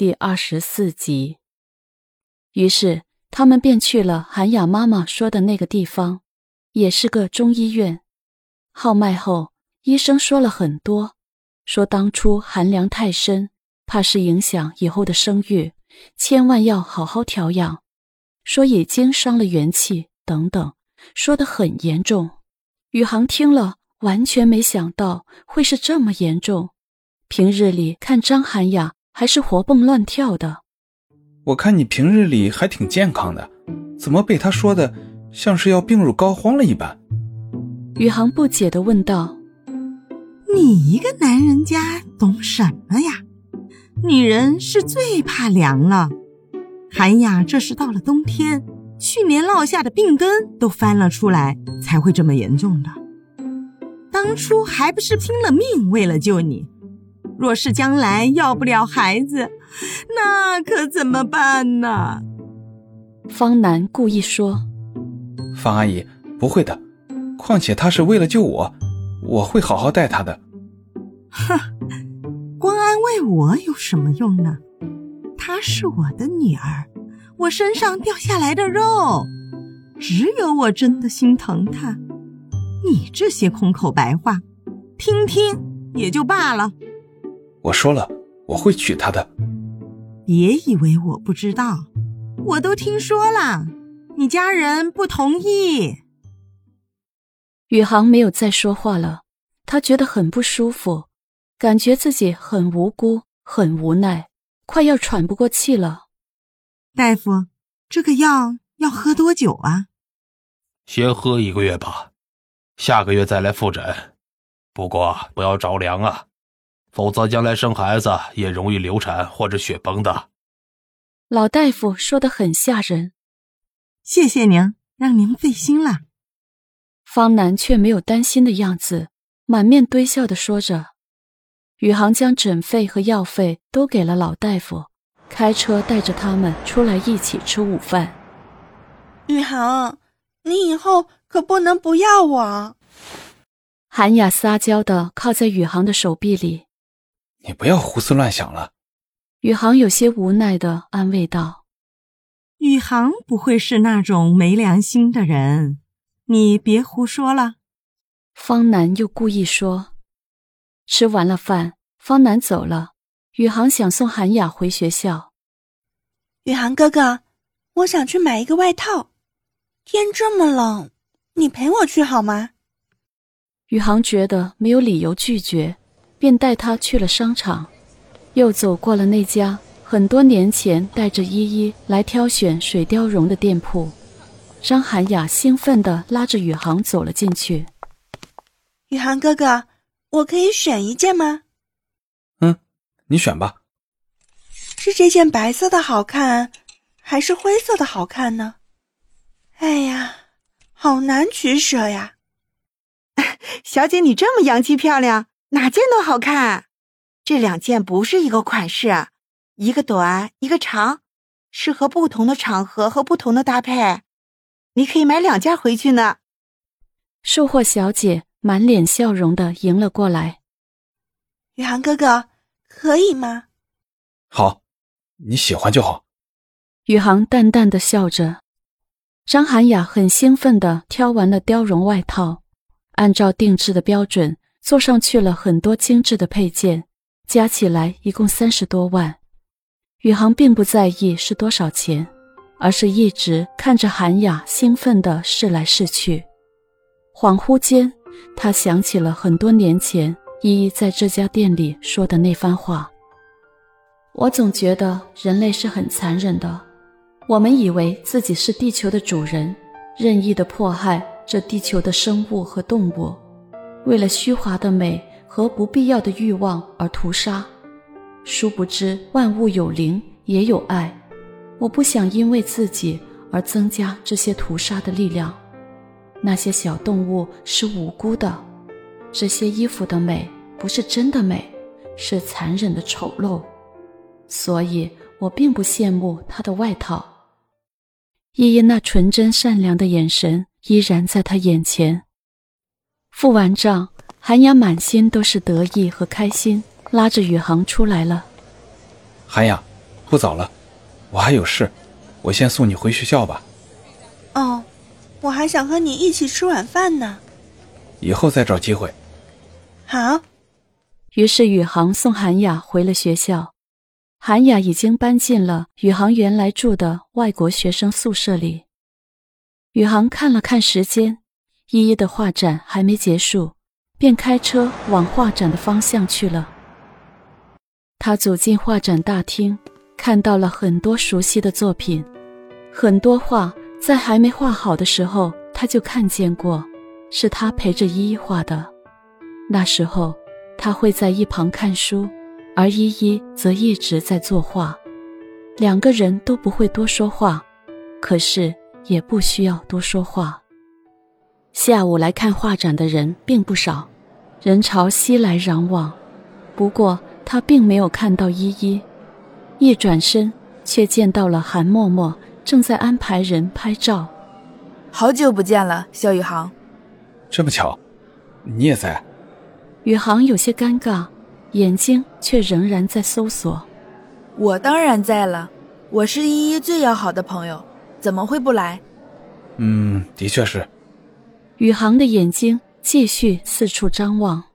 第二十四集。于是他们便去了韩雅妈妈说的那个地方，也是个中医院。号脉后，医生说了很多，说当初寒凉太深，怕是影响以后的生育，千万要好好调养。说已经伤了元气，等等，说的很严重。宇航听了，完全没想到会是这么严重。平日里看张涵雅还是活蹦乱跳的，我看你平日里还挺健康的，怎么被他说的像是要病入膏肓了一般？宇航不解的问道：“你一个男人家懂什么呀？女人是最怕凉了。寒雅这是到了冬天，去年落下的病根都翻了出来，才会这么严重的。当初还不是拼了命为了救你。”若是将来要不了孩子，那可怎么办呢？方南故意说：“方阿姨不会的，况且他是为了救我，我会好好待他的。”哼，光安慰我有什么用呢？她是我的女儿，我身上掉下来的肉，只有我真的心疼她。你这些空口白话，听听也就罢了。我说了，我会娶她的。别以为我不知道，我都听说了。你家人不同意。宇航没有再说话了，他觉得很不舒服，感觉自己很无辜，很无奈，快要喘不过气了。大夫，这个药要喝多久啊？先喝一个月吧，下个月再来复诊。不过不要着凉啊。否则，将来生孩子也容易流产或者血崩的。老大夫说的很吓人。谢谢您，让您费心了。方南却没有担心的样子，满面堆笑的说着。宇航将诊费和药费都给了老大夫，开车带着他们出来一起吃午饭。宇航，你以后可不能不要我。韩雅撒娇的靠在宇航的手臂里。你不要胡思乱想了，宇航有些无奈的安慰道：“宇航不会是那种没良心的人，你别胡说了。”方南又故意说：“吃完了饭，方南走了，宇航想送韩雅回学校。宇航哥哥，我想去买一个外套，天这么冷，你陪我去好吗？”宇航觉得没有理由拒绝。便带他去了商场，又走过了那家很多年前带着依依来挑选水貂绒的店铺。张涵雅兴奋地拉着宇航走了进去。宇航哥哥，我可以选一件吗？嗯，你选吧。是这件白色的好看，还是灰色的好看呢？哎呀，好难取舍呀！小姐，你这么洋气漂亮。哪件都好看，这两件不是一个款式，一个短，一个长，适合不同的场合和不同的搭配。你可以买两件回去呢。售货小姐满脸笑容的迎了过来。宇航哥哥，可以吗？好，你喜欢就好。宇航淡淡的笑着。张涵雅很兴奋的挑完了貂绒外套，按照定制的标准。做上去了很多精致的配件，加起来一共三十多万。宇航并不在意是多少钱，而是一直看着韩雅兴奋地试来试去。恍惚间，他想起了很多年前依依在这家店里说的那番话：“我总觉得人类是很残忍的，我们以为自己是地球的主人，任意的迫害这地球的生物和动物。”为了虚华的美和不必要的欲望而屠杀，殊不知万物有灵也有爱。我不想因为自己而增加这些屠杀的力量。那些小动物是无辜的，这些衣服的美不是真的美，是残忍的丑陋。所以我并不羡慕他的外套。依依那纯真善良的眼神依然在他眼前。付完账，韩雅满心都是得意和开心，拉着宇航出来了。韩雅，不早了，我还有事，我先送你回学校吧。哦，我还想和你一起吃晚饭呢。以后再找机会。好。于是宇航送韩雅回了学校。韩雅已经搬进了宇航原来住的外国学生宿舍里。宇航看了看时间，依依的画展还没结束，便开车往画展的方向去了。他走进画展大厅，看到了很多熟悉的作品，很多画在还没画好的时候他就看见过，是他陪着依依画的。那时候。他会在一旁看书，而依依则一直在作画，两个人都不会多说话，可是也不需要多说话。下午来看画展的人并不少，人潮熙来攘往。不过他并没有看到依依，一转身却见到了韩默默正在安排人拍照。好久不见了，肖宇航。这么巧，你也在。宇航有些尴尬，眼睛却仍然在搜索。我当然在了，我是依依最要好的朋友，怎么会不来？嗯，的确是。宇航的眼睛继续四处张望。